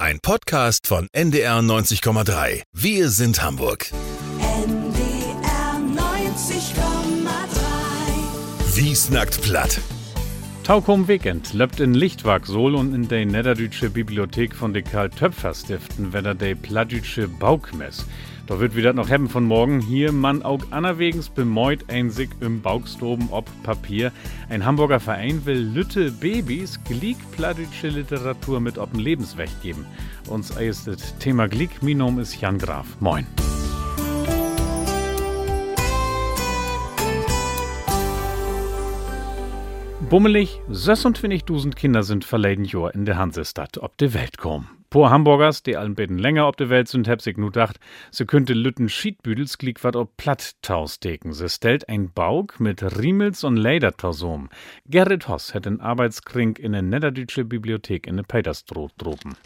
Ein Podcast von NDR 90,3. Wir sind Hamburg. NDR 90,3. Wie snackt platt. Taukum Weekend löppt in Lichtwag Sol und in der Niederdeutsche Bibliothek von der Karl Töpfer Stiften wieder der Plattdeutsche Baukmess. Da wird wieder noch haben von morgen hier man auch anerwegens bemäut ein sich im Bauchstoben ob Papier. Ein Hamburger Verein will Lütte Babys Gliek plattdeutsche Literatur mit ob'n Lebensweg geben. Uns erstes Thema Gliek, Minom ist Jan Graf. Moin. Bummelig, 26.000 Kinder sind verleden Jahr in der Hansestadt ob de Welt kommen. Por Hamburgers, die allen beten länger ob de Welt sind, hab sich nu dacht, se könnte Lütten Schiedbüdels glick wat ob Platttaustecken. Se stellt ein Baug mit Riemels und Ledertausom. Gerrit Hoss hat ein Arbeitskrink in der Niederdeutsche Bibliothek in der Peterstroh droben.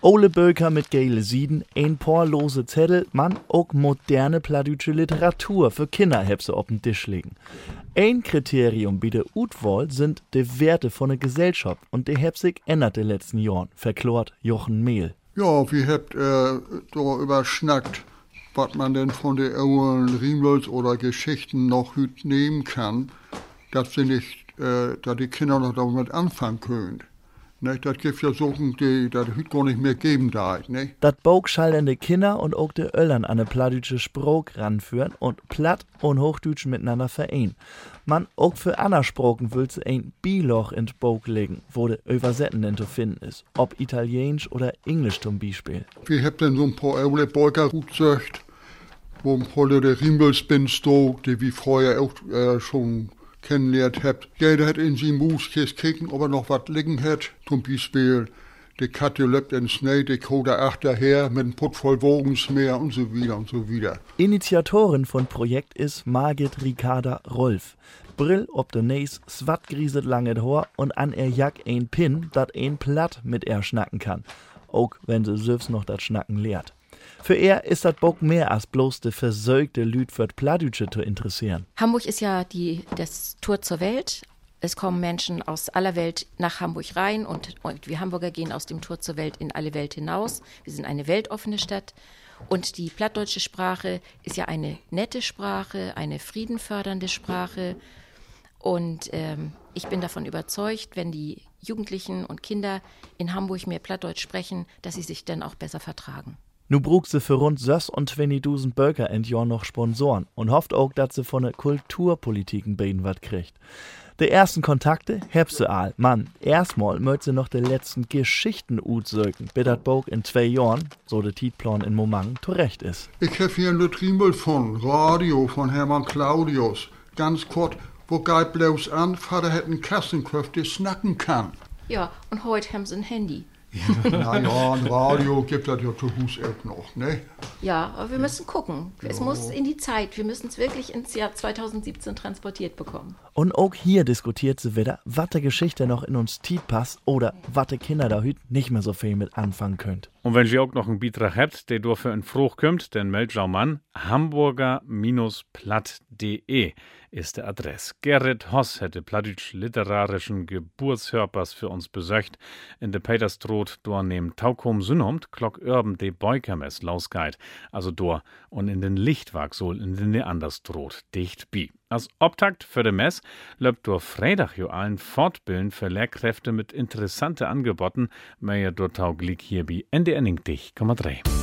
Ole Böker mit geile Sieden, ein paar lose Zettel, man auch moderne plattdeutsche Literatur für Kinder hebse auf den Tisch legen. Ein Kriterium bei der Utwahl sind die Werte von der Gesellschaft und die heb sich ändert in den letzten Jahren, verklort Jochen Mehl. Ja, wir habt äh, da überschnackt, was man denn von den alten Riemels oder Geschichten noch hüt nehmen kann, dass sie nicht, äh, dass die Kinder noch damit anfangen können. Ne, das gibt ja Sachen, die das hüt gar nicht mehr geben da, ne? Dat Bog schallende Kinder und auch de Öllern an ne plattdeutsche Sprog ranführen und Platt und Hochdeutsch miteinander vereinen. Man auch für Anna-Sproken will se ein Biloch in Bog legen, wo de Übersetzenden zu finden ist, ob Italienisch oder Englisch zum Beispiel. Wir habt dann so ein paar alte Beuker gut gesagt, wo ein paar der bin, sto, die wie vorher auch äh, schon kennengelernt habt. Jeder hat in seinem Muskis kicken, ob er noch was liegen hat. Zum Beispiel, die Katze lebt in Schnee, die Koda achterher mit einem Pott voll Wogensmeer und so wieder und so wieder. Initiatorin von Projekt ist Margit Ricarda Rolf. Brill ob de Näs, swat grieset lange Haar und an er jack ein Pin, dat ein Platt mit er schnacken kann. Auch wenn sie selbst noch dat Schnacken lehrt. Für er ist dat Bock mehr als bloß de versögte Lüd für Plattdeutsche zu interessieren. Hamburg ist ja die, das Tor zur Welt. Es kommen Menschen aus aller Welt nach Hamburg rein und, und wir Hamburger gehen aus dem Tor zur Welt in alle Welt hinaus. Wir sind eine weltoffene Stadt. Und die plattdeutsche Sprache ist ja eine nette Sprache, eine friedenfördernde Sprache. Und ähm, ich bin davon überzeugt, wenn die Jugendlichen und Kinder in Hamburg mehr Plattdeutsch sprechen, dass sie sich dann auch besser vertragen. Nu brugt sie für rund 6 und 20.000 Böker in Jahr noch Sponsoren und hofft auch, dass sie von der Kulturpolitiken beten wat kriegt. Die ersten Kontakte heb sie all. Mann, erstmal möcht sie noch die letzten Geschichten utsöken, bis dat Bog in zwei Jahren, so der Titplan in Momang, zurecht ist. Ich hab hier ein Trimbel von Radio von Hermann Claudius. Ganz kurz, wo geht bloß an, Vater hat einen Kassenkopf, der snacken kann. Ja, und heute haben sie ein Handy. Na ja, ein Radio gibt das ja zu Hus auch noch, ne? Ja, aber wir müssen gucken. Es muss in die Zeit. Wir müssen es wirklich ins Jahr 2017 transportiert bekommen. Und auch hier diskutiert sie wieder, was der Geschichte noch in uns Tiet passt oder was die Kinder da hüt nicht mehr so viel mit anfangen könnt. Und wenn ihr auch noch einen Beitrag habt, der dafür in Fruch kommt, dann meldet schau man hamburger-platt.de ist der Adress. Gerrit Hoss hätte plattdeutsch literarischen Geburtshörpers für uns besöcht. In der Peterstroth dor neben Taukum Synnomt klock Urben de Beukermess lausgeit, also dor und in den Lichtwag soll in den Neanderstroth dicht bi. Als Obtakt für de Mess löbt durch Freitag jo allen Fortbilden für Lehrkräfte mit interessante Angeboten, mehr dort tauglich hier bi NDR dich, 3.